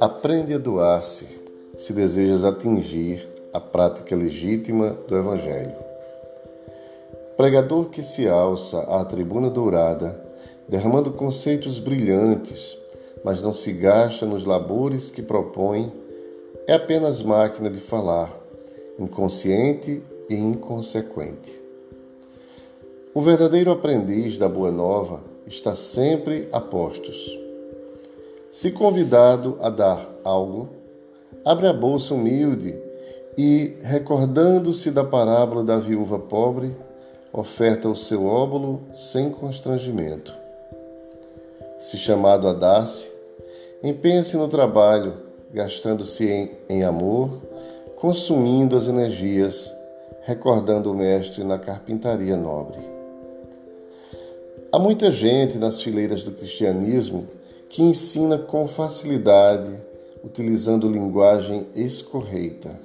Aprende a doar-se se desejas atingir a prática legítima do Evangelho. Pregador que se alça à tribuna dourada, derramando conceitos brilhantes, mas não se gasta nos labores que propõe, é apenas máquina de falar, inconsciente e inconsequente. O verdadeiro aprendiz da Boa Nova está sempre a postos se convidado a dar algo, abre a bolsa humilde e, recordando-se da parábola da viúva pobre, oferta o seu óbolo sem constrangimento. Se chamado a dar-se, empenha-se no trabalho, gastando-se em, em amor, consumindo as energias, recordando o Mestre na carpintaria nobre. Há muita gente nas fileiras do cristianismo que ensina com facilidade, utilizando linguagem escorreita,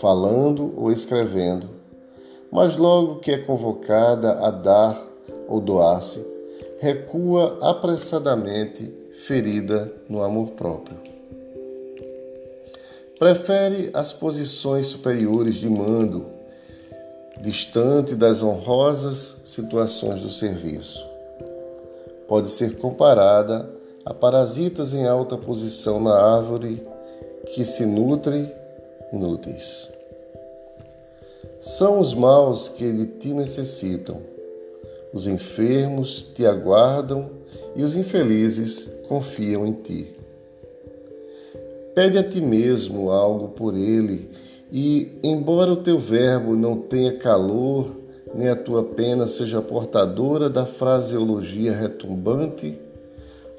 falando ou escrevendo, mas logo que é convocada a dar ou doar-se, recua apressadamente, ferida no amor próprio. Prefere as posições superiores de mando, distante das honrosas situações do serviço. Pode ser comparada a parasitas em alta posição na árvore que se nutrem inúteis. São os maus que de ti necessitam. Os enfermos te aguardam e os infelizes confiam em ti. Pede a ti mesmo algo por ele, e, embora o teu verbo não tenha calor, nem a tua pena seja portadora da fraseologia retumbante,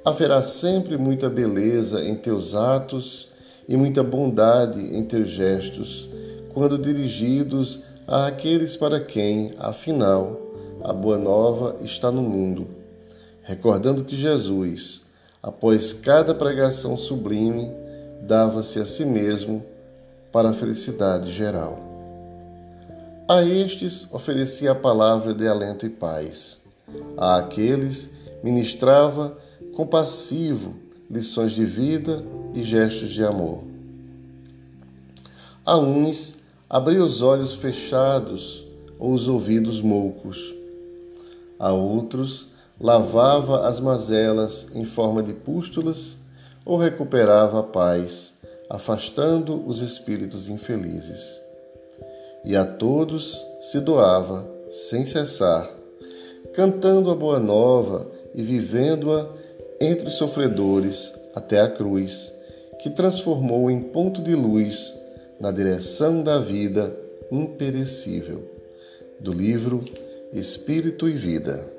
haverá sempre muita beleza em teus atos e muita bondade em teus gestos, quando dirigidos àqueles para quem, afinal, a boa nova está no mundo. Recordando que Jesus, após cada pregação sublime, dava-se a si mesmo para a felicidade geral. A estes oferecia a palavra de alento e paz. A aqueles ministrava compassivo, lições de vida e gestos de amor. A uns abria os olhos fechados ou os ouvidos moucos. A outros lavava as mazelas em forma de pústulas ou recuperava a paz, afastando os espíritos infelizes. E a todos se doava sem cessar, cantando a boa nova e vivendo-a entre os sofredores até a cruz, que transformou em ponto de luz na direção da vida imperecível. Do livro Espírito e Vida.